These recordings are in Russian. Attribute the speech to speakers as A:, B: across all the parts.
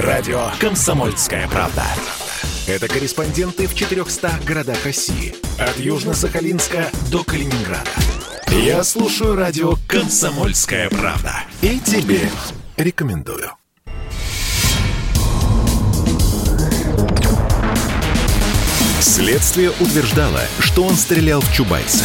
A: Радио «Комсомольская правда». Это корреспонденты в 400 городах России. От Южно-Сахалинска до Калининграда. Я слушаю радио «Комсомольская правда». И тебе рекомендую. Следствие утверждало, что он стрелял в Чубайса.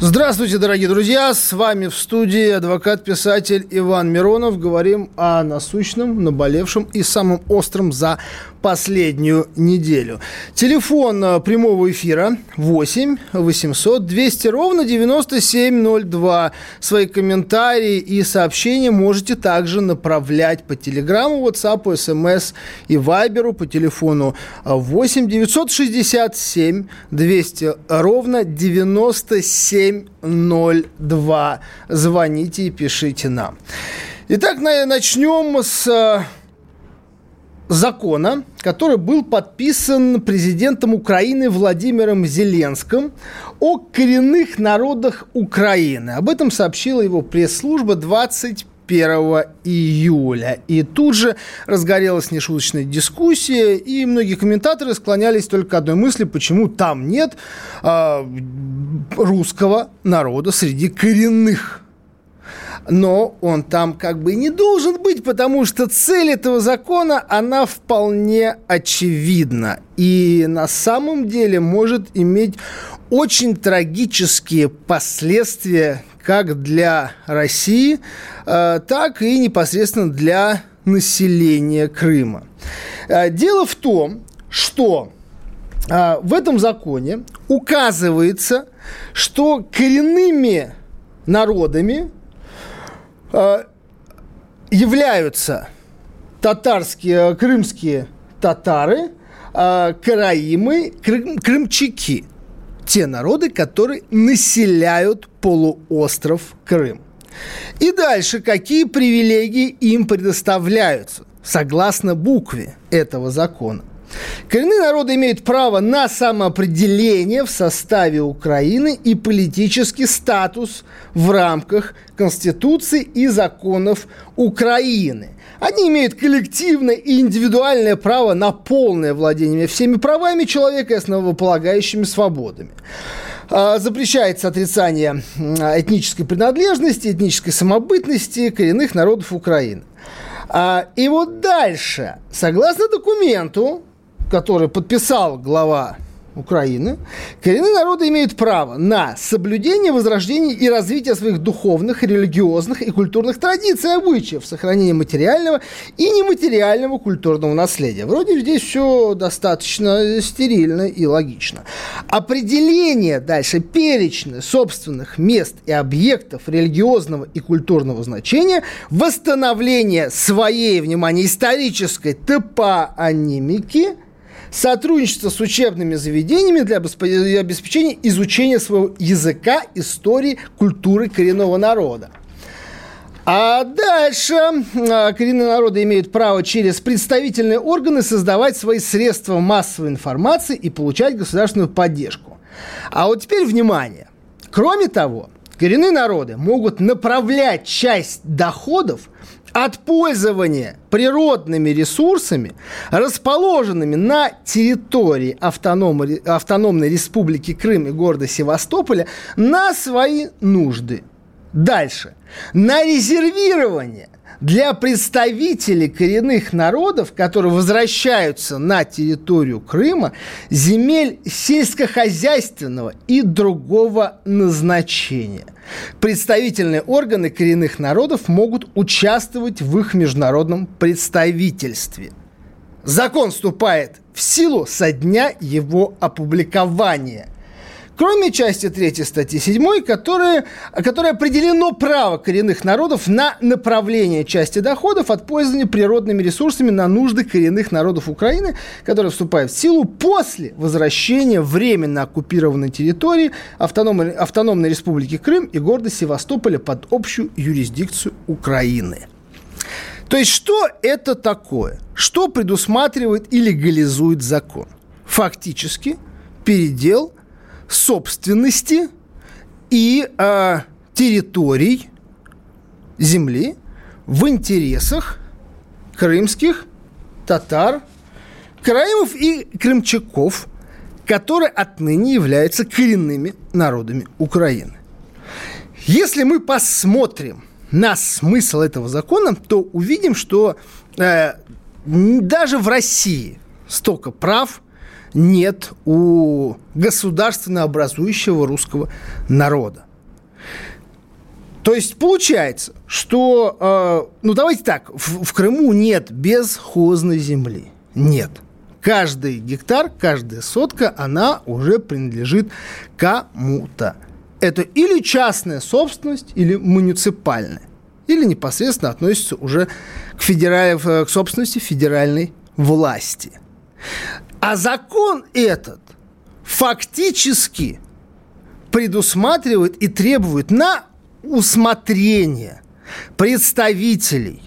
B: Здравствуйте, дорогие друзья! С вами в студии адвокат-писатель Иван Миронов. Говорим о насущном, наболевшем и самом остром за последнюю неделю. Телефон э, прямого эфира 8 800 200 ровно 9702. Свои комментарии и сообщения можете также направлять по телеграмму, WhatsApp, смс и вайберу по телефону 8 967 200 ровно 9702. Звоните и пишите нам. Итак, начнем с э, закона, который был подписан президентом Украины Владимиром Зеленским о коренных народах Украины. Об этом сообщила его пресс-служба 21 июля. И тут же разгорелась нешуточная дискуссия, и многие комментаторы склонялись только к одной мысли, почему там нет э, русского народа среди коренных но он там как бы не должен быть, потому что цель этого закона, она вполне очевидна. И на самом деле может иметь очень трагические последствия как для России, э, так и непосредственно для населения Крыма. Э, дело в том, что э, в этом законе указывается, что коренными народами являются татарские, крымские татары, караимы, крым, крымчаки. Те народы, которые населяют полуостров Крым. И дальше, какие привилегии им предоставляются, согласно букве этого закона. Коренные народы имеют право на самоопределение в составе Украины и политический статус в рамках Конституции и законов Украины. Они имеют коллективное и индивидуальное право на полное владение всеми правами человека и основополагающими свободами. А, запрещается отрицание этнической принадлежности, этнической самобытности коренных народов Украины. А, и вот дальше, согласно документу, который подписал глава Украины, коренные народы имеют право на соблюдение, возрождение и развитие своих духовных, религиозных и культурных традиций и обычаев, сохранение материального и нематериального культурного наследия. Вроде здесь все достаточно стерильно и логично. Определение дальше перечня собственных мест и объектов религиозного и культурного значения, восстановление своей, внимание, исторической топоанимики – сотрудничество с учебными заведениями для обеспечения изучения своего языка, истории, культуры коренного народа. А дальше а, коренные народы имеют право через представительные органы создавать свои средства массовой информации и получать государственную поддержку. А вот теперь внимание. Кроме того, коренные народы могут направлять часть доходов от пользования природными ресурсами, расположенными на территории автономной, автономной республики Крым и города Севастополя, на свои нужды. Дальше. На резервирование для представителей коренных народов, которые возвращаются на территорию Крыма, земель сельскохозяйственного и другого назначения. Представительные органы коренных народов могут участвовать в их международном представительстве. Закон вступает в силу со дня его опубликования – Кроме части 3 статьи 7, которая, которая определено право коренных народов на направление части доходов от пользования природными ресурсами на нужды коренных народов Украины, которая вступает в силу после возвращения временно оккупированной территории автономной, автономной республики Крым и города Севастополя под общую юрисдикцию Украины. То есть, что это такое? Что предусматривает и легализует закон? Фактически передел собственности и э, территорий земли в интересах крымских татар, краимов и крымчаков, которые отныне являются коренными народами Украины. Если мы посмотрим на смысл этого закона, то увидим, что э, даже в России столько прав нет у государственно образующего русского народа. То есть получается, что, э, ну давайте так, в, в Крыму нет безхозной земли. Нет. Каждый гектар, каждая сотка, она уже принадлежит кому-то. Это или частная собственность, или муниципальная. Или непосредственно относится уже к, федераль... к собственности федеральной власти. А закон этот фактически предусматривает и требует на усмотрение представителей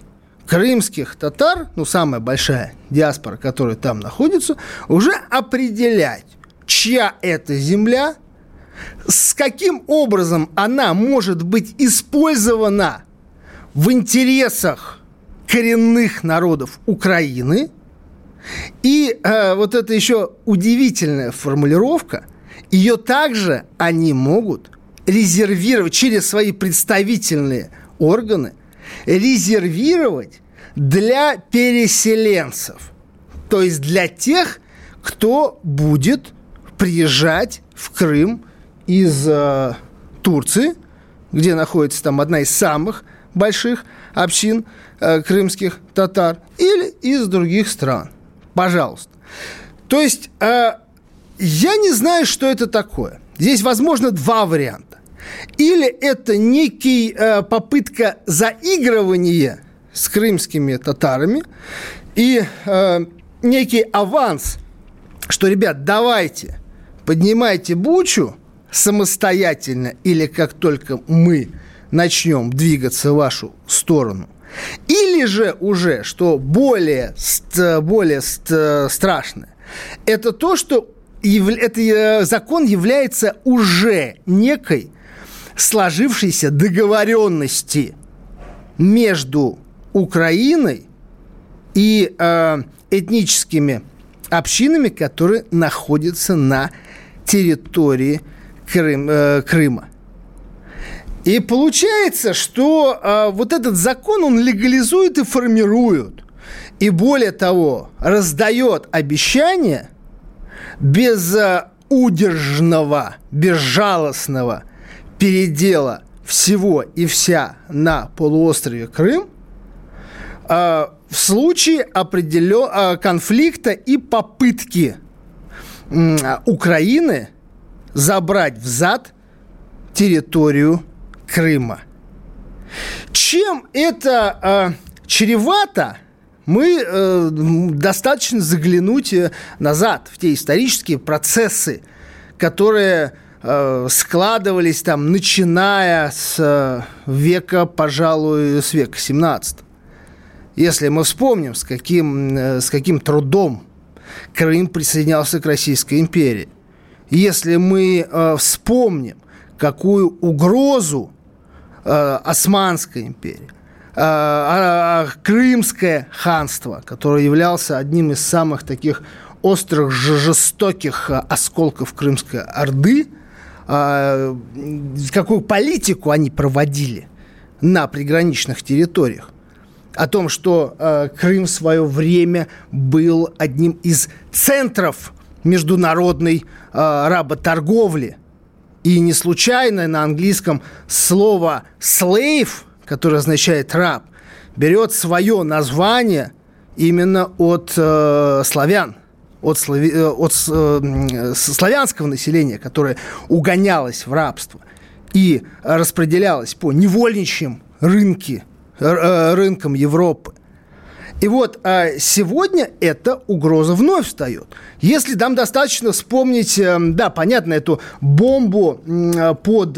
B: крымских татар, ну, самая большая диаспора, которая там находится, уже определять, чья это земля, с каким образом она может быть использована в интересах коренных народов Украины. И э, вот это еще удивительная формулировка, ее также они могут резервировать через свои представительные органы, резервировать для переселенцев. То есть для тех, кто будет приезжать в Крым из э, Турции, где находится там одна из самых больших общин э, крымских татар, или из других стран. Пожалуйста. То есть э, я не знаю, что это такое. Здесь возможно два варианта. Или это некий э, попытка заигрывания с крымскими татарами и э, некий аванс, что, ребят, давайте, поднимайте бучу самостоятельно или как только мы начнем двигаться в вашу сторону. Или же уже, что более, более страшное, это то, что это э, закон является уже некой сложившейся договоренности между Украиной и э, этническими общинами, которые находятся на территории Крым, э, Крыма. И получается, что э, вот этот закон, он легализует и формирует. И более того, раздает обещания без э, удержного, безжалостного передела всего и вся на полуострове Крым э, в случае определен, э, конфликта и попытки э, Украины забрать взад территорию Крыма. Чем это э, чревато, мы э, достаточно заглянуть э, назад в те исторические процессы, которые Э, складывались там, начиная с э, века, пожалуй, с века 17. Если мы вспомним, с каким, с каким трудом Крым присоединялся к Российской империи. Если мы вспомним, какую угрозу э, Османской империи, э, э, Крымское ханство, которое являлся одним из самых таких острых, жестоких осколков Крымской Орды – а, какую политику они проводили на приграничных территориях. О том, что э, Крым в свое время был одним из центров международной э, работорговли. И не случайно на английском слово slave, которое означает раб, берет свое название именно от э, славян от, слави... Э, от э, славянского населения, которое угонялось в рабство и распределялось по невольничьим рынке, э, рынкам Европы. И вот а сегодня эта угроза вновь встает. Если нам достаточно вспомнить, да, понятно, эту бомбу под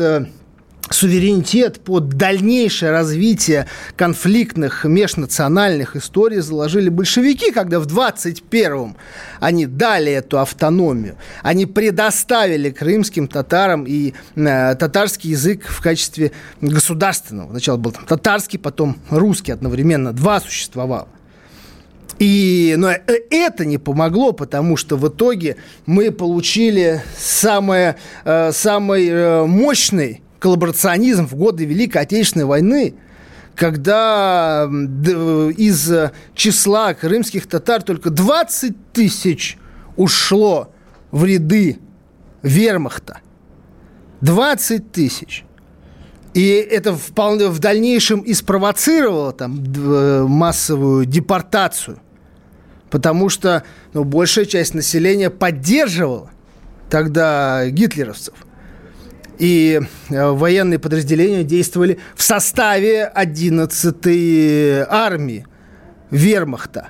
B: суверенитет, под дальнейшее развитие конфликтных межнациональных историй заложили большевики, когда в 21-м они дали эту автономию. Они предоставили крымским татарам и э, татарский язык в качестве государственного. Сначала был там татарский, потом русский одновременно. Два существовало. И, но это не помогло, потому что в итоге мы получили самое, э, самый э, мощный коллаборационизм в годы Великой Отечественной войны, когда из числа крымских татар только 20 тысяч ушло в ряды вермахта. 20 тысяч. И это вполне в дальнейшем и спровоцировало там массовую депортацию. Потому что ну, большая часть населения поддерживала тогда гитлеровцев – и э, военные подразделения действовали в составе 11-й армии вермахта.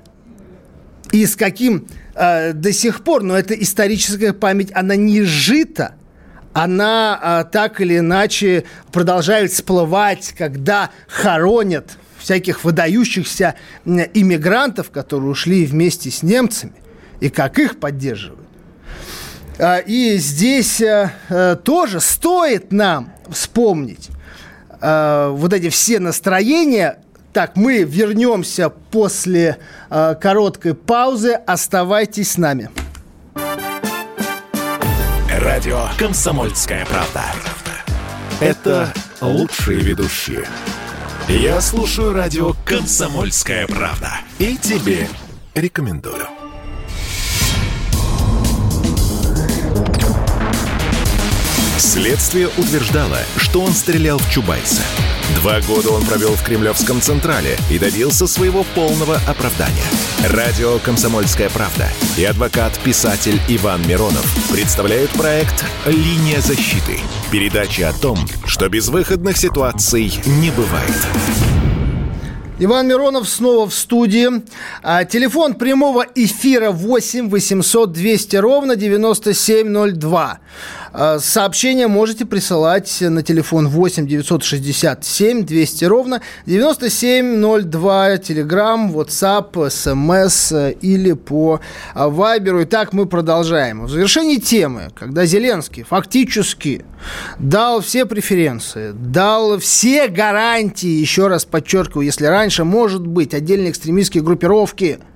B: И с каким э, до сих пор, но эта историческая память, она не жита, она э, так или иначе продолжает всплывать, когда хоронят всяких выдающихся иммигрантов, которые ушли вместе с немцами, и как их поддерживают. А, и здесь э, э, тоже стоит нам вспомнить э, вот эти все настроения. Так, мы вернемся после короткой паузы. Оставайтесь с нами.
A: Радио «Комсомольская правда». Это лучшие ведущие. Я слушаю радио «Комсомольская правда». И тебе рекомендую. Следствие утверждало, что он стрелял в Чубайса. Два года он провел в Кремлевском Централе и добился своего полного оправдания. Радио «Комсомольская правда» и адвокат-писатель Иван Миронов представляют проект «Линия защиты». Передача о том, что безвыходных ситуаций не бывает.
B: Иван Миронов снова в студии. А, телефон прямого эфира 8 800 200 ровно 9702. А, сообщение можете присылать на телефон 8 967 200 ровно 9702. Телеграм, WhatsApp, смс или по Вайберу. Итак, мы продолжаем. В завершении темы, когда Зеленский фактически дал все преференции, дал все гарантии, еще раз подчеркиваю, если раньше, может быть, отдельные экстремистские группировки –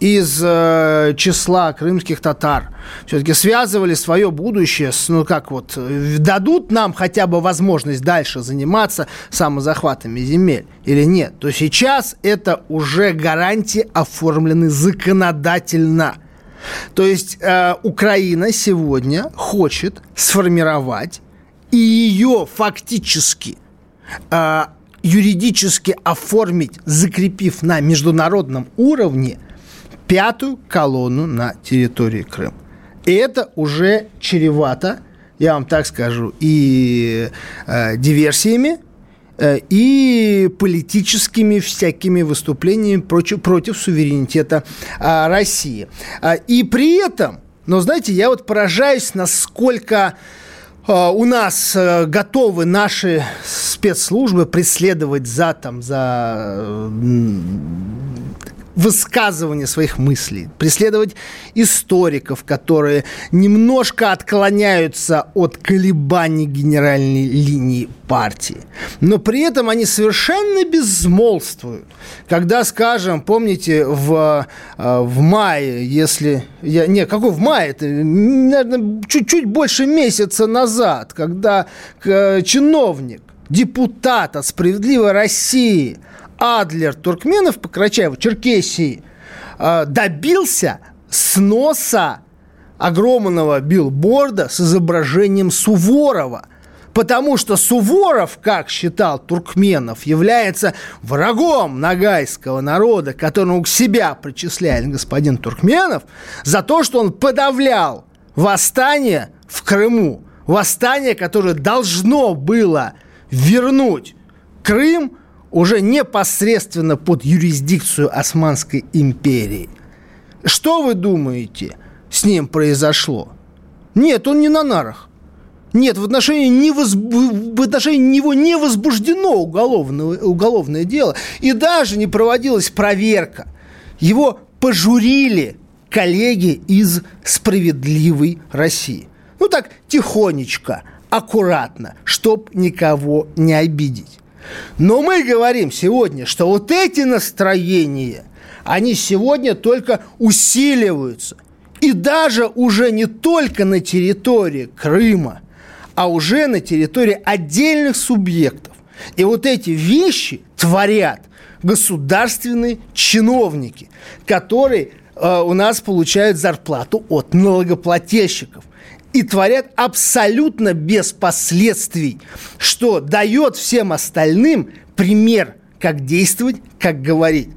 B: из э, числа крымских татар все-таки связывали свое будущее с, ну как вот, дадут нам хотя бы возможность дальше заниматься самозахватами земель или нет, то сейчас это уже гарантии оформлены законодательно. То есть э, Украина сегодня хочет сформировать и ее фактически э, юридически оформить, закрепив на международном уровне – пятую колонну на территории Крыма. И это уже чревато, я вам так скажу, и э, диверсиями, э, и политическими всякими выступлениями против, против суверенитета э, России. Э, и при этом, но знаете, я вот поражаюсь, насколько э, у нас э, готовы наши спецслужбы преследовать за, там, за высказывание своих мыслей, преследовать историков, которые немножко отклоняются от колебаний генеральной линии партии. Но при этом они совершенно безмолвствуют. Когда, скажем, помните, в, э, в мае, если... Я, не, какой в мае? Это, наверное, чуть-чуть больше месяца назад, когда э, чиновник, депутат от «Справедливой России» Адлер Туркменов по Карачаеву, Черкесии, а, добился сноса огромного билборда с изображением Суворова. Потому что Суворов, как считал Туркменов, является врагом нагайского народа, которому к себя причисляет господин Туркменов, за то, что он подавлял восстание в Крыму. Восстание, которое должно было вернуть Крым уже непосредственно под юрисдикцию Османской империи. Что вы думаете, с ним произошло? Нет, он не на нарах. Нет, в отношении, не в отношении него не возбуждено уголовное, уголовное дело. И даже не проводилась проверка. Его пожурили коллеги из «Справедливой России». Ну так, тихонечко, аккуратно, чтоб никого не обидеть. Но мы говорим сегодня, что вот эти настроения, они сегодня только усиливаются. И даже уже не только на территории Крыма, а уже на территории отдельных субъектов. И вот эти вещи творят государственные чиновники, которые э, у нас получают зарплату от налогоплательщиков и творят абсолютно без последствий, что дает всем остальным пример, как действовать, как говорить.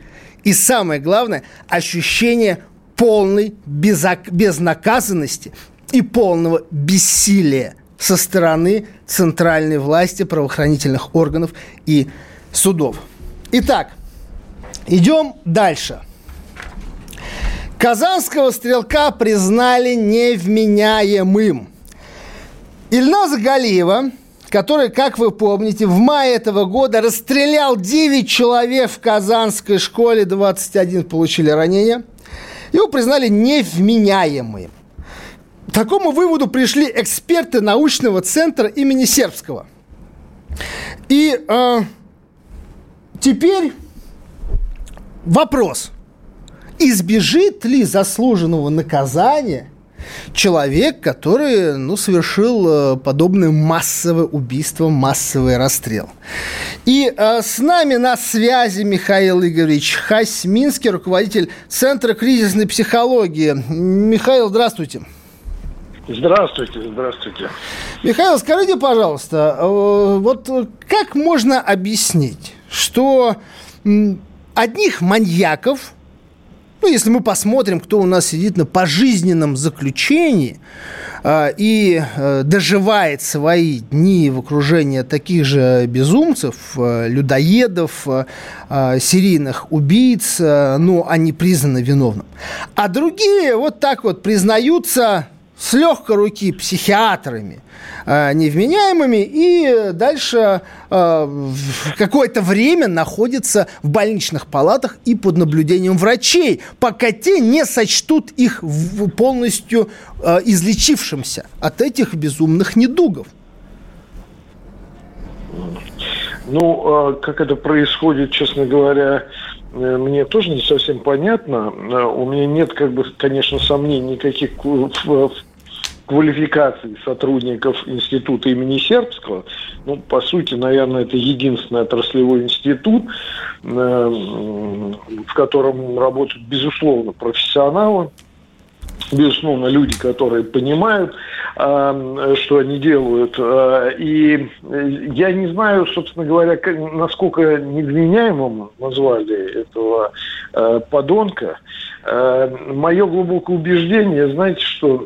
B: И самое главное, ощущение полной безнаказанности и полного бессилия со стороны центральной власти, правоохранительных органов и судов. Итак, идем дальше. Казанского стрелка признали невменяемым. Ильназа Галиева, который, как вы помните, в мае этого года расстрелял 9 человек в казанской школе, 21 получили ранения, его признали невменяемым. К такому выводу пришли эксперты научного центра имени Сербского. И э, теперь вопрос – избежит ли заслуженного наказания человек, который ну, совершил э, подобное массовое убийство, массовый расстрел. И э, с нами на связи Михаил Игоревич Хасминский, руководитель Центра кризисной психологии. Михаил, здравствуйте.
C: Здравствуйте, здравствуйте.
B: Михаил, скажите, пожалуйста, э, вот как можно объяснить, что одних маньяков ну, если мы посмотрим, кто у нас сидит на пожизненном заключении э, и э, доживает свои дни в окружении таких же безумцев, э, людоедов, э, э серийных убийц, э, но они признаны виновным. А другие вот так вот признаются с легкой руки психиатрами э, невменяемыми и дальше э, какое-то время находятся в больничных палатах и под наблюдением врачей, пока те не сочтут их полностью э, излечившимся от этих безумных недугов.
C: Ну, как это происходит, честно говоря, мне тоже не совсем понятно. У меня нет, как бы, конечно, сомнений никаких в квалификации сотрудников института имени Сербского. Ну, по сути, наверное, это единственный отраслевой институт, э, в котором работают, безусловно, профессионалы, безусловно, люди, которые понимают, э, что они делают. Э, и я не знаю, собственно говоря, насколько невменяемым назвали этого подонка. Мое глубокое убеждение, знаете, что,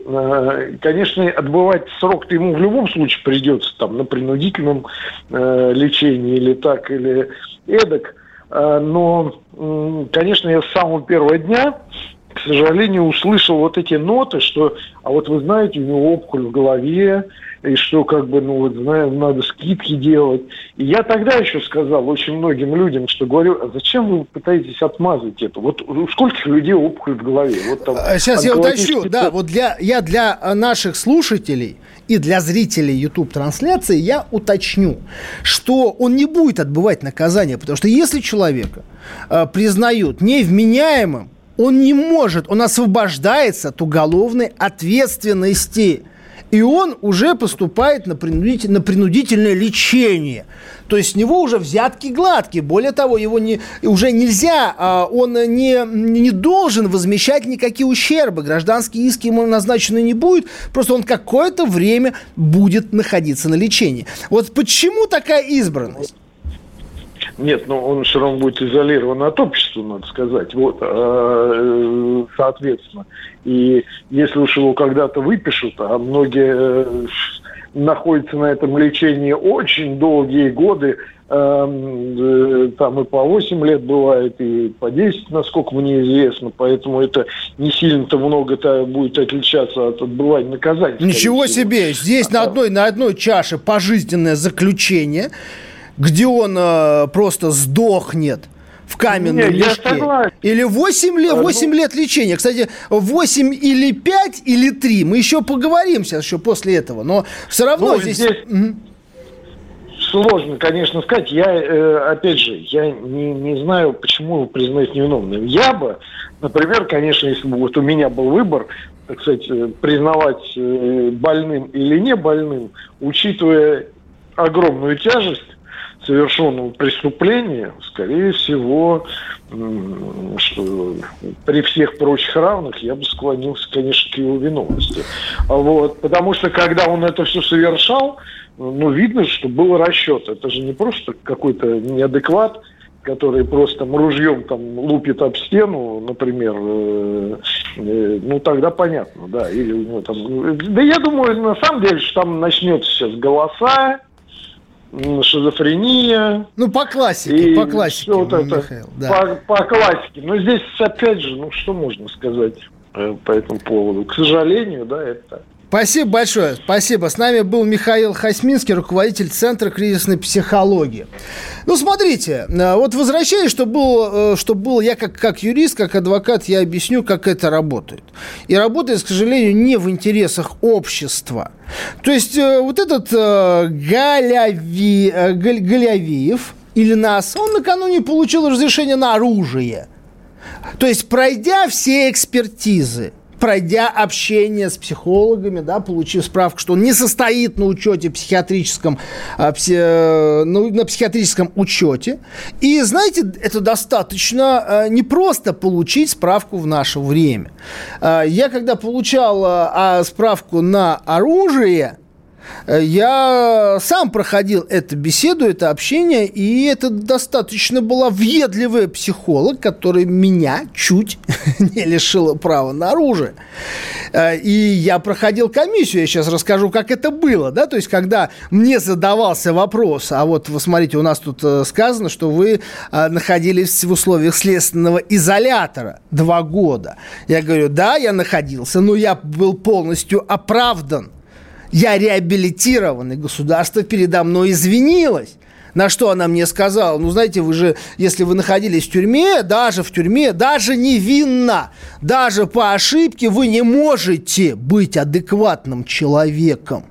C: конечно, отбывать срок-то ему в любом случае придется там на принудительном лечении или так, или эдак. Но, конечно, я с самого первого дня к сожалению, услышал вот эти ноты, что, а вот вы знаете, у него опухоль в голове, и что, как бы, ну, вот, знаем, надо скидки делать. И я тогда еще сказал очень многим людям, что говорю, а зачем вы пытаетесь отмазать это? Вот у скольких людей опухоль в голове? Вот
B: там, Сейчас я уточню, да, вот для, я для наших слушателей и для зрителей YouTube-трансляции я уточню, что он не будет отбывать наказание, потому что если человека э, признают невменяемым, он не может, он освобождается от уголовной ответственности. И он уже поступает на, принудитель, на принудительное лечение. То есть с него уже взятки гладкие. Более того, его не, уже нельзя, а, он не, не должен возмещать никакие ущербы. Гражданские иски ему назначены не будет. Просто он какое-то время будет находиться на лечении. Вот почему такая избранность?
C: Нет, но он все равно будет изолирован от общества, надо сказать. Вот, э, соответственно. И если уж его когда-то выпишут, а многие э, находятся на этом лечении очень долгие годы, Эм, там и по 8 лет бывает, и по 10, насколько мне известно, поэтому это не сильно-то много-то будет отличаться от отбывания наказания.
B: Ничего себе! Здесь а, на, одной, на одной чаше пожизненное заключение, где он э, просто сдохнет в каменном Нет, мешке. Или 8 лет, 8 лет лечения. Кстати, 8 или 5 или 3. Мы еще поговорим сейчас еще после этого. Но все равно ну, здесь... здесь... Угу
C: сложно, конечно, сказать. Я, э, опять же, я не, не знаю, почему его признают невиновным. Я бы, например, конечно, если бы вот у меня был выбор, так сказать, э, признавать э, больным или не больным, учитывая огромную тяжесть совершенного преступления, скорее всего, что при всех прочих равных я бы склонился, конечно, к его виновности. Вот, потому что когда он это все совершал, ну, видно, что был расчет. Это же не просто какой-то неадекват, который просто ружьем там лупит об стену, например, э, э, ну тогда понятно, да, или у него там, да я думаю, на самом деле, что там начнется сейчас голоса, шизофрения.
B: Ну, по классике, по классике,
C: вот это, Михаил, да. по, по классике. Но здесь, опять же, ну, что можно сказать э, по этому поводу? К сожалению, да, это
B: Спасибо большое. Спасибо. С нами был Михаил Хасминский, руководитель Центра кризисной психологии. Ну, смотрите, э, вот возвращаясь, что был, э, что был я как, как юрист, как адвокат, я объясню, как это работает. И работает, к сожалению, не в интересах общества. То есть э, вот этот Галяви, Галявиев или нас, он накануне получил разрешение на оружие. То есть, пройдя все экспертизы, пройдя общение с психологами, да, получив справку, что он не состоит на учете психиатрическом, а, пси, ну, на психиатрическом учете. И, знаете, это достаточно а, непросто получить справку в наше время. А, я, когда получал а, справку на оружие, Э, я сам проходил эту беседу, это общение, и это достаточно была въедливая психолог, который меня чуть не лишила права на оружие. Э, и я проходил комиссию, я сейчас расскажу, как это было, да, то есть, когда мне задавался вопрос, а вот, вы смотрите, у нас тут э, сказано, что вы находились в условиях следственного изолятора два года. Я говорю, да, я находился, но я был полностью оправдан я реабилитирован, и государство передо мной извинилось. На что она мне сказала? Ну, знаете, вы же, если вы находились в тюрьме, даже в тюрьме, даже невинно, даже по ошибке, вы не можете быть адекватным человеком.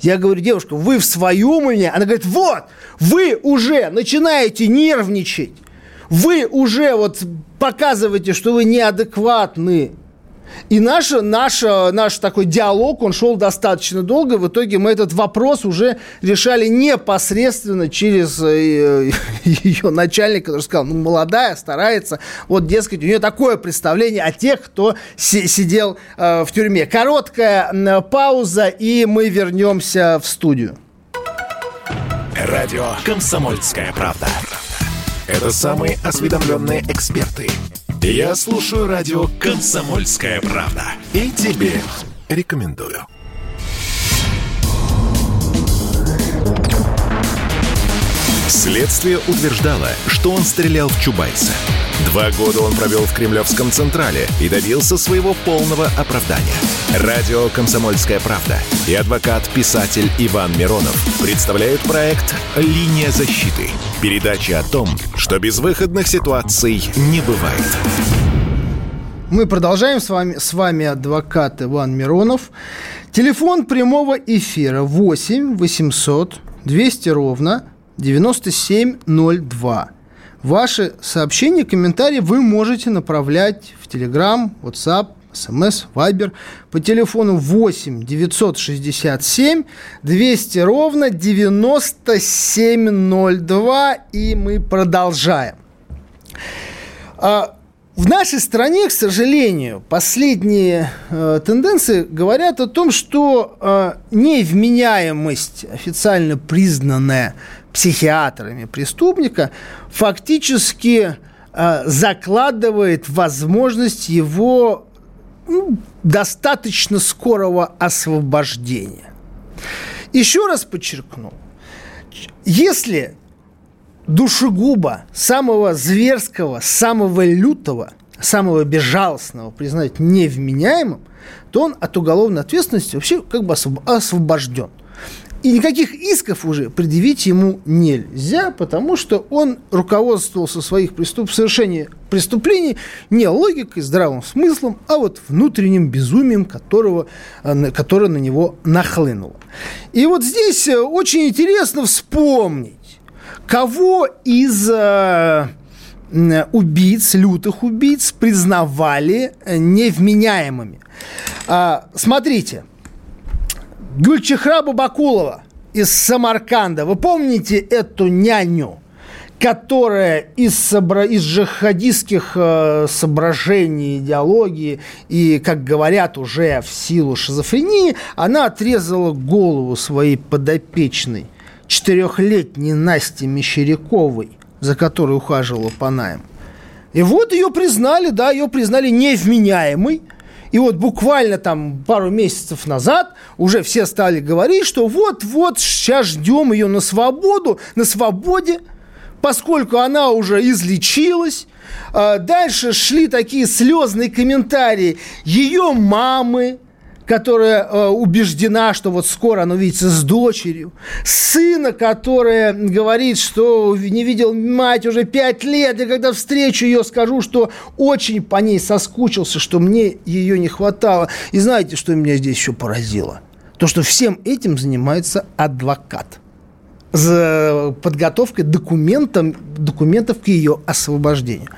B: Я говорю, девушка, вы в своем уме? Она говорит, вот, вы уже начинаете нервничать. Вы уже вот показываете, что вы неадекватны. И наш, наш, наш такой диалог, он шел достаточно долго. В итоге мы этот вопрос уже решали непосредственно через э, ее начальника, который сказал, ну, молодая, старается. Вот, дескать, у нее такое представление о тех, кто сидел э, в тюрьме. Короткая пауза, и мы вернемся в студию.
A: Радио «Комсомольская правда». Это самые осведомленные эксперты. Я слушаю радио «Комсомольская правда». И тебе рекомендую. Следствие утверждало, что он стрелял в Чубайса. Два года он провел в Кремлевском Централе и добился своего полного оправдания. Радио «Комсомольская правда» и адвокат-писатель Иван Миронов представляют проект «Линия защиты». Передача о том, что безвыходных ситуаций не бывает.
B: Мы продолжаем с вами, с вами адвокат Иван Миронов. Телефон прямого эфира 8 800 200 ровно 9702. Ваши сообщения, комментарии вы можете направлять в Telegram, WhatsApp, смс, Viber по телефону 8 967 200 ровно 9702. И мы продолжаем. А, в нашей стране, к сожалению, последние э, тенденции говорят о том, что э, невменяемость, официально признанная психиатрами преступника, фактически э, закладывает возможность его ну, достаточно скорого освобождения. Еще раз подчеркну, если душегуба, самого зверского, самого лютого, самого безжалостного признать невменяемым, то он от уголовной ответственности вообще как бы освобожден. И никаких исков уже предъявить ему нельзя, потому что он руководствовался своих преступ... совершения преступлений не логикой, здравым смыслом, а вот внутренним безумием, которого, э, которое на него нахлынуло. И вот здесь э, очень интересно вспомнить, кого из э, убийц, лютых убийц признавали невменяемыми. А, смотрите, Гюльчихра Бабакулова из Самарканда. Вы помните эту няню, которая из, собра... из джихадистских э, соображений, идеологии и, как говорят, уже в силу шизофрении, она отрезала голову своей подопечной, четырехлетней Насте Мещеряковой, за которой ухаживала Панаем. И вот ее признали, да, ее признали невменяемой – и вот буквально там пару месяцев назад уже все стали говорить, что вот-вот сейчас ждем ее на свободу, на свободе, поскольку она уже излечилась. А дальше шли такие слезные комментарии ее мамы, которая э, убеждена, что вот скоро она увидится с дочерью, сына, которая говорит, что не видел мать уже пять лет, и когда встречу ее, скажу, что очень по ней соскучился, что мне ее не хватало. И знаете, что меня здесь еще поразило? То, что всем этим занимается адвокат за подготовкой документов, документов к ее освобождению.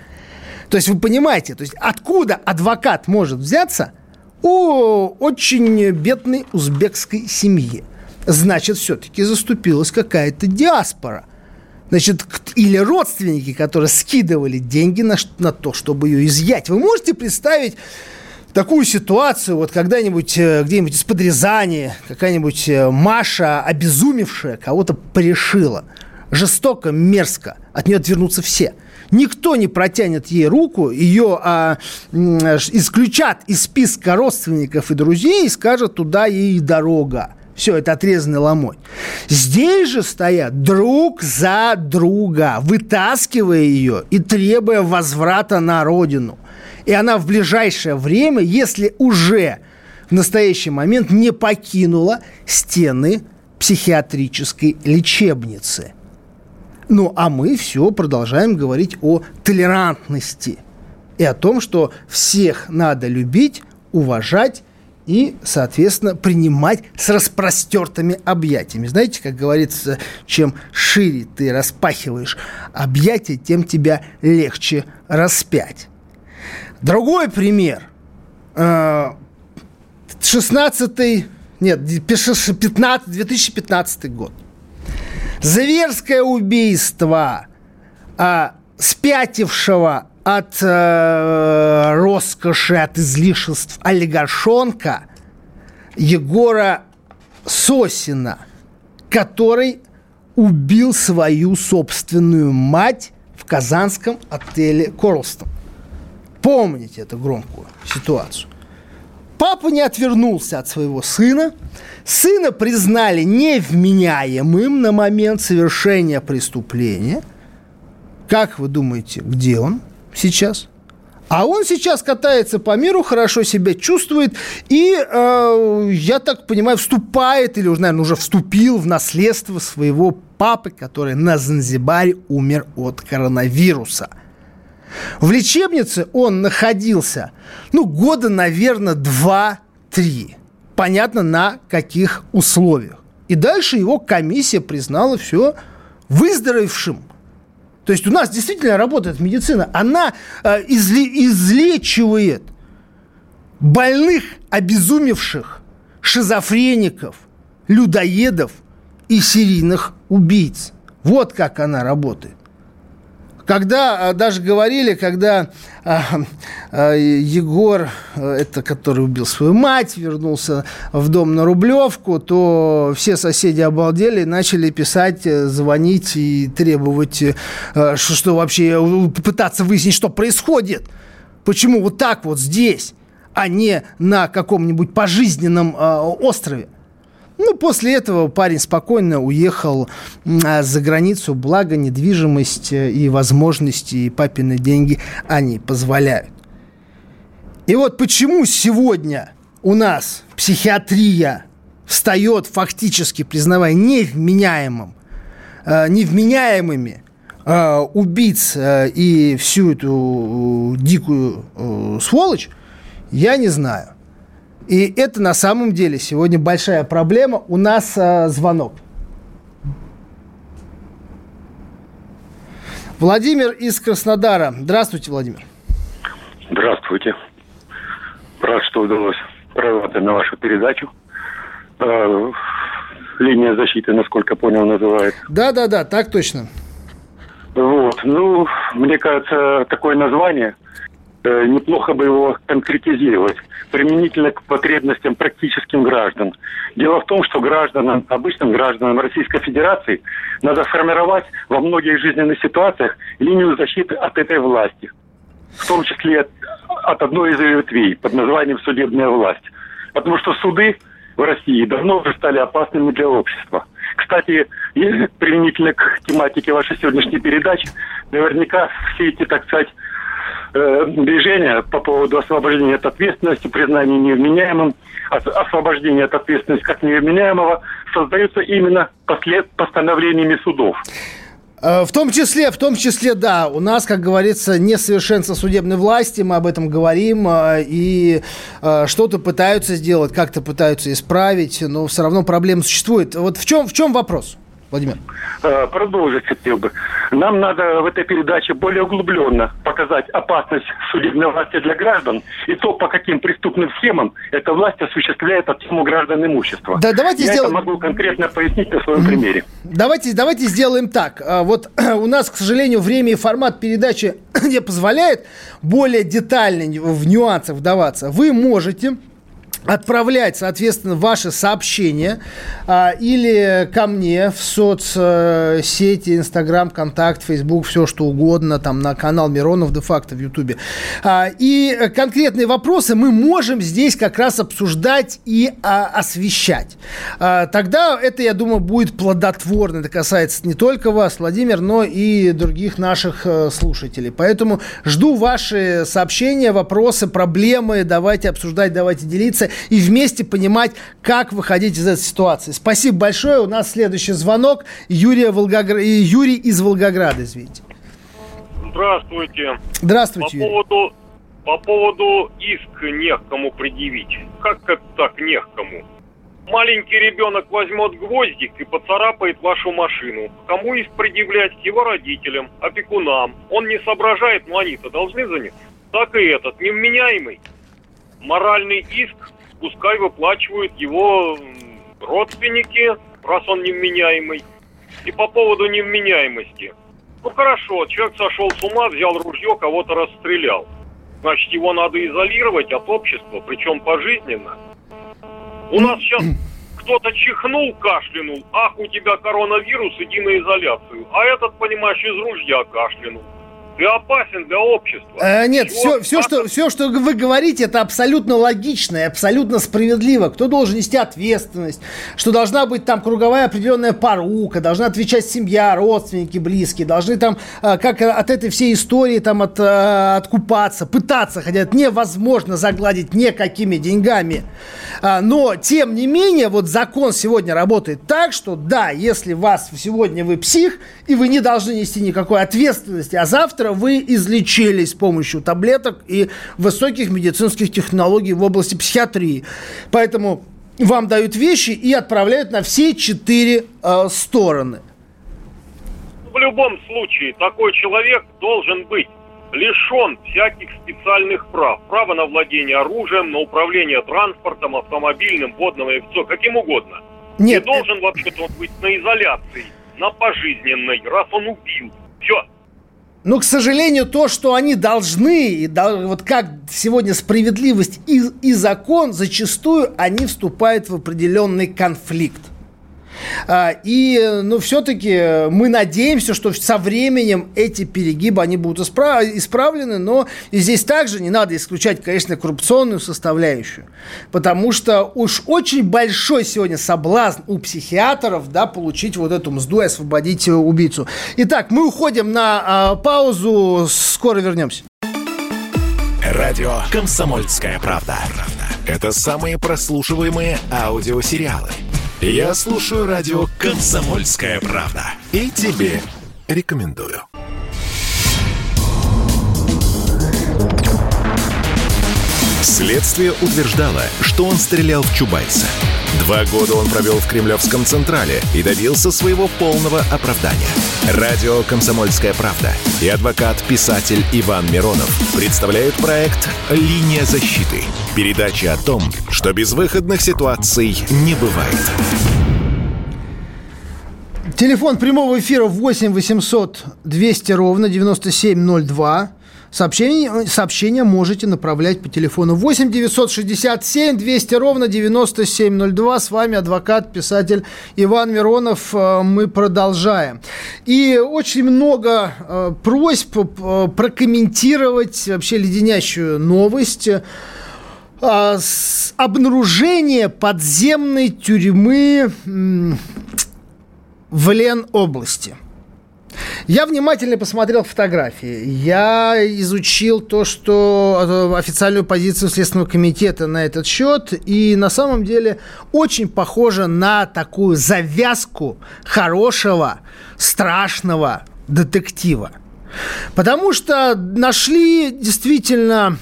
B: То есть вы понимаете, то есть откуда адвокат может взяться – о очень бедной узбекской семье. Значит, все-таки заступилась какая-то диаспора. Значит, или родственники, которые скидывали деньги на, на то, чтобы ее изъять. Вы можете представить такую ситуацию, вот когда-нибудь э, где-нибудь из-под Рязани какая-нибудь э, Маша, обезумевшая, кого-то порешила. Жестоко, мерзко. От нее отвернутся все – Никто не протянет ей руку, ее а, исключат из списка родственников и друзей и скажут, туда ей дорога. Все, это отрезанный ломоть. Здесь же стоят друг за друга, вытаскивая ее и требуя возврата на родину. И она в ближайшее время, если уже в настоящий момент не покинула стены психиатрической лечебницы – ну, а мы все продолжаем говорить о толерантности и о том, что всех надо любить, уважать и, соответственно, принимать с распростертыми объятиями. Знаете, как говорится, чем шире ты распахиваешь объятия, тем тебя легче распять. Другой пример. 16 э, нет, 15, 2015 год зверское убийство а, спятившего от э, роскоши, от излишеств олигаршонка Егора Сосина, который убил свою собственную мать в казанском отеле Корлстон. Помните эту громкую ситуацию. Папа не отвернулся от своего сына. Сына признали невменяемым на момент совершения преступления. Как вы думаете, где он сейчас? А он сейчас катается по миру, хорошо себя чувствует и, э, я так понимаю, вступает, или уже, наверное, уже вступил в наследство своего папы, который на Занзибаре умер от коронавируса – в лечебнице он находился, ну, года, наверное, два-три. Понятно, на каких условиях. И дальше его комиссия признала все выздоровевшим. То есть у нас действительно работает медицина. Она э, изле- излечивает больных, обезумевших, шизофреников, людоедов и серийных убийц. Вот как она работает. Когда а, даже говорили, когда а, а, Егор, это который убил свою мать, вернулся в дом на Рублевку, то все соседи обалдели, начали писать, э, звонить и требовать, что, что вообще пытаться выяснить, что происходит. Почему вот так вот здесь, а не на каком-нибудь пожизненном острове. Ну, после этого парень спокойно уехал а, за границу, благо недвижимость э, и возможности, и папины деньги они позволяют. И вот почему сегодня у нас психиатрия встает фактически, признавая невменяемым, э, невменяемыми э, убийц э, и всю эту дикую сволочь, я не знаю. И это на самом деле сегодня большая проблема. У нас э, звонок. Владимир из Краснодара. Здравствуйте, Владимир.
D: Здравствуйте. Рад, что удалось прорваться на вашу передачу. Э, линия защиты, насколько понял, называется.
B: Да, да, да, так точно.
D: Вот. Ну, мне кажется, такое название неплохо бы его конкретизировать применительно к потребностям практическим граждан. Дело в том, что гражданам, обычным гражданам Российской Федерации надо формировать во многих жизненных ситуациях линию защиты от этой власти. В том числе от, от одной из ее ветвей под названием судебная власть. Потому что суды в России давно уже стали опасными для общества. Кстати, применительно к тематике вашей сегодняшней передачи, наверняка все эти, так сказать, э, движения по поводу освобождения от ответственности, признания невменяемым, освобождения от ответственности как невменяемого, создаются именно послед постановлениями судов.
B: Э, в том числе, в том числе, да, у нас, как говорится, несовершенство судебной власти, мы об этом говорим, э, и э, что-то пытаются сделать, как-то пытаются исправить, но все равно проблема существует. Вот в чем, в чем вопрос? Владимир.
D: Э, продолжить хотел бы. Нам надо в этой передаче более углубленно показать опасность судебной власти для граждан и то, по каким преступным схемам эта власть осуществляет от тему граждан имущества.
B: Да, давайте
D: Я
B: сделаем...
D: это могу конкретно пояснить на своем примере.
B: Давайте, давайте сделаем так. А, вот у нас, к сожалению, время и формат передачи не позволяет более детально в нюансах вдаваться. Вы можете отправлять, соответственно, ваши сообщения а, или ко мне в соцсети, Инстаграм, Контакт, Фейсбук, все что угодно, там на канал Миронов де-факто в Ютубе. А, и конкретные вопросы мы можем здесь как раз обсуждать и а, освещать. А, тогда это, я думаю, будет плодотворно. Это касается не только вас, Владимир, но и других наших э, слушателей. Поэтому жду ваши сообщения, вопросы, проблемы. Давайте обсуждать, давайте делиться и вместе понимать, как выходить из этой ситуации. Спасибо большое. У нас следующий звонок. Юрия Волгогр... Юрий из Волгограда, извините.
E: Здравствуйте.
B: Здравствуйте,
E: по поводу, по поводу иск не к кому предъявить. Как это так не к кому? Маленький ребенок возьмет гвоздик и поцарапает вашу машину. Кому иск предъявлять? Его родителям, опекунам. Он не соображает, но они-то должны за них. Так и этот, невменяемый. Моральный иск пускай выплачивают его родственники, раз он невменяемый. И по поводу невменяемости. Ну хорошо, человек сошел с ума, взял ружье, кого-то расстрелял. Значит, его надо изолировать от общества, причем пожизненно. У нас сейчас кто-то чихнул, кашлянул, ах, у тебя коронавирус, иди на изоляцию. А этот, понимаешь, из ружья кашлянул. Ты опасен для общества.
B: Э, нет, все, все, что, все, что вы говорите, это абсолютно логично и абсолютно справедливо. Кто должен нести ответственность, что должна быть там круговая определенная порука, должна отвечать семья, родственники, близкие, должны там э, как от этой всей истории там от, э, откупаться, пытаться, хотя это невозможно загладить никакими деньгами. А, но, тем не менее, вот закон сегодня работает так, что да, если вас сегодня вы псих, и вы не должны нести никакой ответственности, а завтра вы излечились с помощью таблеток и высоких медицинских технологий в области психиатрии. Поэтому вам дают вещи и отправляют на все четыре э, стороны.
E: В любом случае, такой человек должен быть лишен всяких специальных прав. Право на владение оружием, на управление транспортом, автомобильным, водным и все, каким угодно.
B: Нет,
E: И должен это... вообще-то быть на изоляции, на пожизненной, раз он убил. Все.
B: Но, к сожалению, то, что они должны, и вот как сегодня справедливость и, и закон, зачастую они вступают в определенный конфликт. А, и, ну, все-таки мы надеемся, что со временем эти перегибы, они будут исправ... исправлены, но и здесь также не надо исключать, конечно, коррупционную составляющую, потому что уж очень большой сегодня соблазн у психиатров, да, получить вот эту мзду и освободить убийцу. Итак, мы уходим на а, паузу, скоро вернемся.
A: Радио «Комсомольская правда». Это самые прослушиваемые аудиосериалы. Я слушаю радио «Комсомольская правда». И тебе рекомендую. Следствие утверждало, что он стрелял в Чубайса. Два года он провел в Кремлевском Централе и добился своего полного оправдания. Радио «Комсомольская правда» и адвокат-писатель Иван Миронов представляют проект «Линия защиты». Передача о том, что безвыходных ситуаций не бывает.
B: Телефон прямого эфира 8 800 200 ровно 9702. Сообщение, сообщение можете направлять по телефону 8 967 200 ровно 9702. С вами адвокат, писатель Иван Миронов. Э, мы продолжаем. И очень много э, просьб э, прокомментировать вообще леденящую новость обнаружение подземной тюрьмы в Лен-области – я внимательно посмотрел фотографии. Я изучил то, что э, официальную позицию Следственного комитета на этот счет. И на самом деле очень похоже на такую завязку хорошего, страшного детектива. Потому что нашли действительно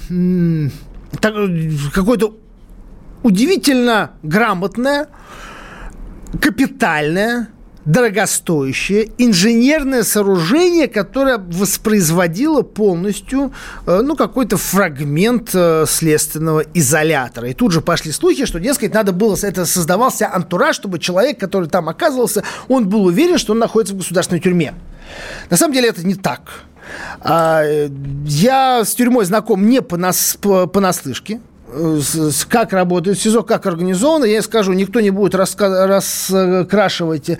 B: какое-то удивительно грамотное, капитальное, дорогостоящее инженерное сооружение, которое воспроизводило полностью э, ну, какой-то фрагмент э, следственного изолятора. И тут же пошли слухи, что, дескать, надо было, это создавался антураж, чтобы человек, который там оказывался, он был уверен, что он находится в государственной тюрьме. На самом деле это не так. А, я с тюрьмой знаком не понаслышке как работает СИЗО, как организовано, я скажу, никто не будет раскрашивать э,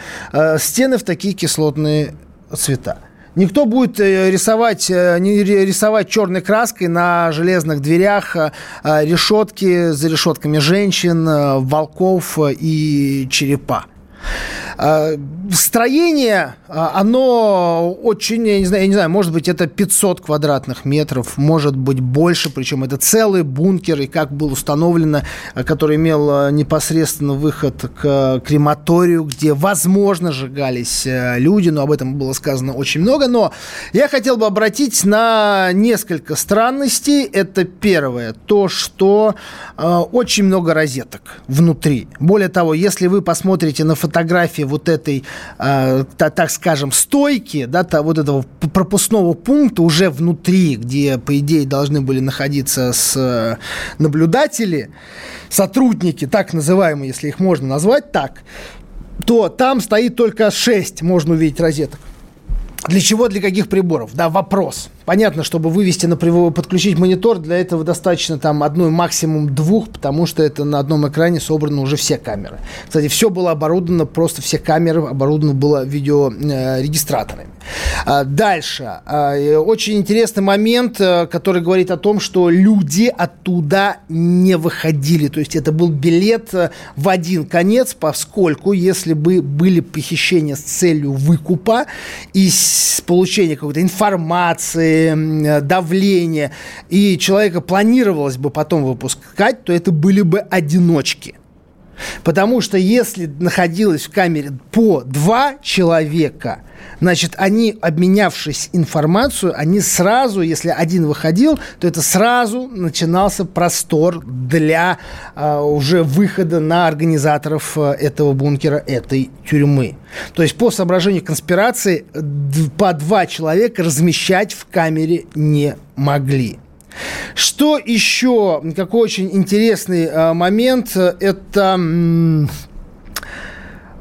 B: стены в такие кислотные цвета. Никто будет э, рисовать, э, не рисовать черной краской на железных дверях решетки за решетками женщин, волков и черепа. А, строение, а, оно очень, я не знаю, я не знаю, может быть, это 500 квадратных метров, может быть, больше, причем это целый бункер, и как было установлено, а, который имел непосредственно выход к крематорию, где, возможно, сжигались люди, но об этом было сказано очень много. Но я хотел бы обратить на несколько странностей. Это первое, то, что очень много розеток внутри. Более того, если вы посмотрите на фотографии вот этой, э, та, так скажем, стойки, да, та, вот этого пропускного пункта уже внутри, где, по идее, должны были находиться с э, наблюдатели, сотрудники, так называемые, если их можно назвать так, то там стоит только 6, можно увидеть розеток. Для чего, для каких приборов? Да, вопрос. Понятно, чтобы вывести на подключить монитор, для этого достаточно там одной, максимум двух, потому что это на одном экране собраны уже все камеры. Кстати, все было оборудовано, просто все камеры оборудовано было видеорегистраторами. А, дальше. А, очень интересный момент, э, который говорит о том, что люди оттуда не выходили. То есть это был билет э, в один конец, поскольку если бы были похищения с целью выкупа и получения какой-то информации, давления, и человека планировалось бы потом выпускать, то это были бы одиночки. Потому что если находилось в камере по два человека, значит, они, обменявшись информацию, они сразу, если один выходил, то это сразу начинался простор для а, уже выхода на организаторов а, этого бункера, этой тюрьмы. То есть по соображению конспирации по два человека размещать в камере не могли. Что еще? Какой очень интересный э, момент. Это...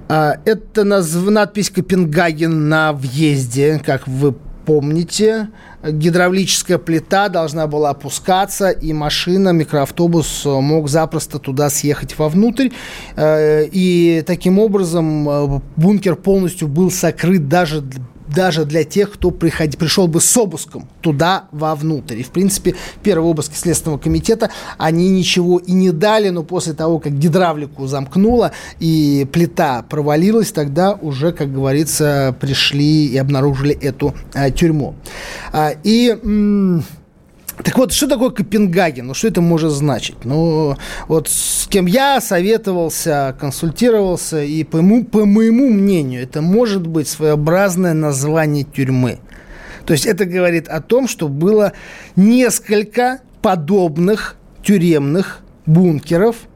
B: Э, это наз... надпись Копенгаген на въезде, как вы помните, гидравлическая плита должна была опускаться, и машина, микроавтобус мог запросто туда съехать вовнутрь. Э, и таким образом э, бункер полностью был сокрыт даже даже для тех, кто приходи, пришел бы с обыском туда вовнутрь. И, в принципе, первые обыски Следственного комитета, они ничего и не дали, но после того, как гидравлику замкнуло и плита провалилась, тогда уже, как говорится, пришли и обнаружили эту а, тюрьму. А, и... М- так вот, что такое Копенгаген? Ну, что это может значить? Ну, вот с кем я советовался, консультировался, и по, моему, по моему мнению, это может быть своеобразное название тюрьмы. То есть это говорит о том, что было несколько подобных тюремных бункеров –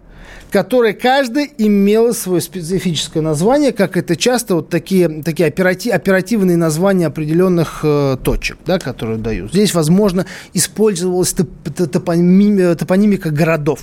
B: которые каждый имел свое специфическое название, как это часто вот такие, такие оператив, оперативные названия определенных э, точек, да, которые дают. Здесь, возможно, использовалась топ, топонимика, топонимика городов.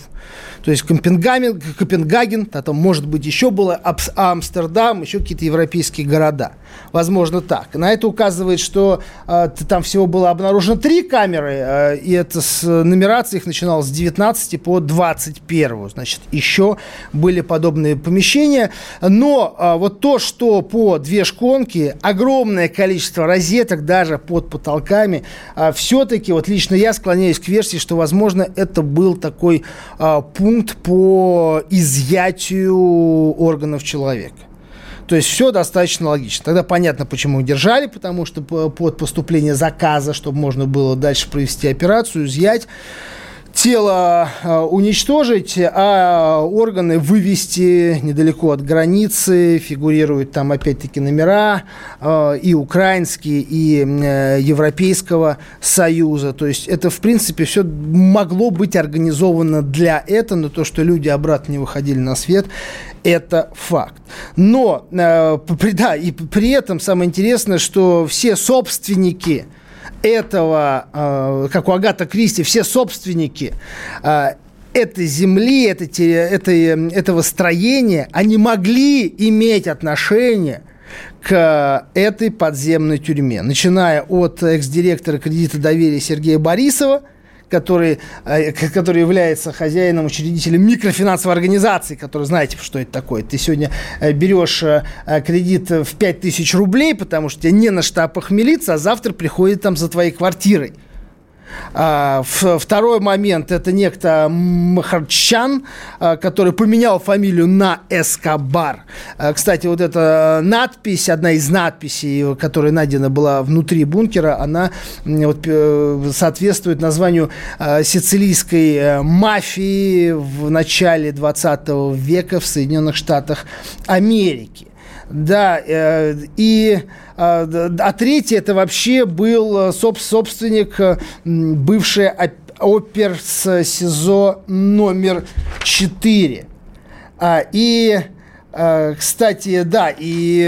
B: То есть Копенгаген, Копенгаген, а там, может быть, еще было Амстердам, еще какие-то европейские города. Возможно, так. На это указывает, что э, там всего было обнаружено три камеры, э, и это с нумерацией их начиналось с 19 по 21. Значит, еще были подобные помещения. Но э, вот то, что по две шконки, огромное количество розеток даже под потолками, э, все-таки, вот лично я склоняюсь к версии, что, возможно, это был такой э, пункт по изъятию органов человека. То есть все достаточно логично. Тогда понятно, почему держали, потому что под поступление заказа, чтобы можно было дальше провести операцию, изъять тело а, уничтожить, а органы вывести недалеко от границы. Фигурируют там опять-таки номера а, и украинские, и э, Европейского Союза. То есть это, в принципе, все могло быть организовано для этого, но то, что люди обратно не выходили на свет, это факт. Но, э, да, и при этом самое интересное, что все собственники – этого, э, как у Агата Кристи, все собственники э, этой земли, этой, этой, этого строения, они могли иметь отношение к этой подземной тюрьме. Начиная от экс-директора кредита доверия Сергея Борисова – который, э, который является хозяином, учредителем микрофинансовой организации, который, знаете, что это такое. Ты сегодня э, берешь э, кредит в 5000 рублей, потому что тебе не на что похмелиться, а завтра приходит там за твоей квартирой. А, второй момент – это некто Махарчан, а, который поменял фамилию на Эскобар. А, кстати, вот эта надпись, одна из надписей, которая найдена была внутри бункера, она э, соответствует названию сицилийской э, мафии в начале 20 века в Соединенных Штатах Америки. Да, э, и а, а третий это вообще был э, собственник э, бывший опер с СИЗО номер 4. А, и кстати, да, и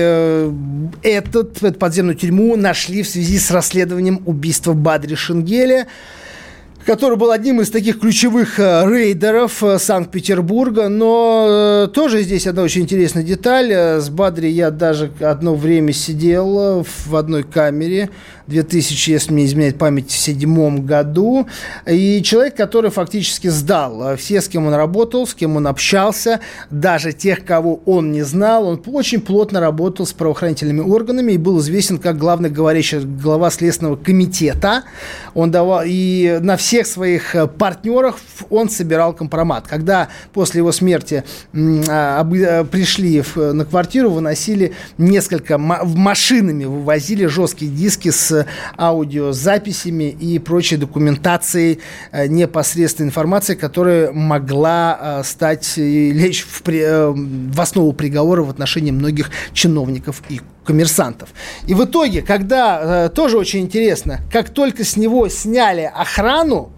B: этот, эту подземную тюрьму нашли в связи с расследованием убийства Бадри Шенгеля который был одним из таких ключевых э, рейдеров э, Санкт-Петербурга. Но э, тоже здесь одна очень интересная деталь. С Бадри я даже одно время сидел в одной камере 2000, если мне изменяет память, в седьмом году. И человек, который фактически сдал все, с кем он работал, с кем он общался, даже тех, кого он не знал. Он очень плотно работал с правоохранительными органами и был известен как главный говорящий глава Следственного комитета. Он давал и на всех своих партнерах он собирал компромат. Когда после его смерти а, а, пришли на квартиру, выносили несколько машинами, вывозили жесткие диски с аудиозаписями и прочей документацией, э, непосредственной информации, которая могла э, стать лечь в, э, в основу приговора в отношении многих чиновников и коммерсантов. И в итоге, когда, тоже очень интересно, как только с него сняли охрану,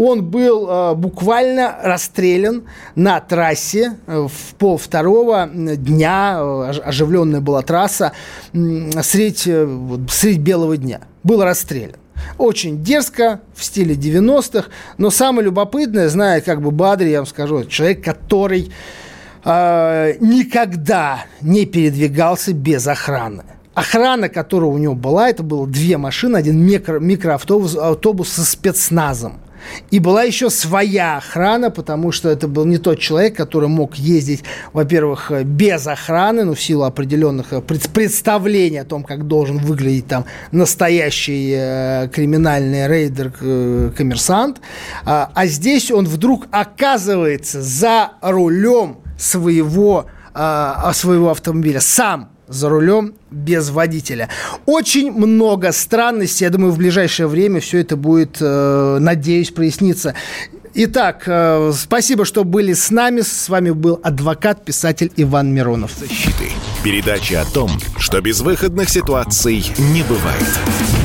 B: он был э, буквально расстрелян на трассе э, в пол второго дня, э, оживленная была трасса, э, средь, э, средь белого дня. Был расстрелян. Очень дерзко, в стиле 90-х, но самое любопытное, зная как бы Бадри, я вам скажу, человек, который э, никогда не передвигался без охраны охрана, которая у него была, это было две машины, один микро, микроавтобус автобус со спецназом. И была еще своя охрана, потому что это был не тот человек, который мог ездить, во-первых, без охраны, ну, в силу определенных э, представлений о том, как должен выглядеть там настоящий э, криминальный рейдер-коммерсант. Э, а, а здесь он вдруг оказывается за рулем своего, э, своего автомобиля, сам за рулем без водителя. Очень много странностей. Я думаю, в ближайшее время все это будет, э, надеюсь, проясниться. Итак, э, спасибо, что были с нами. С вами был адвокат, писатель Иван Миронов.
A: Защиты. Передача о том, что безвыходных ситуаций не бывает.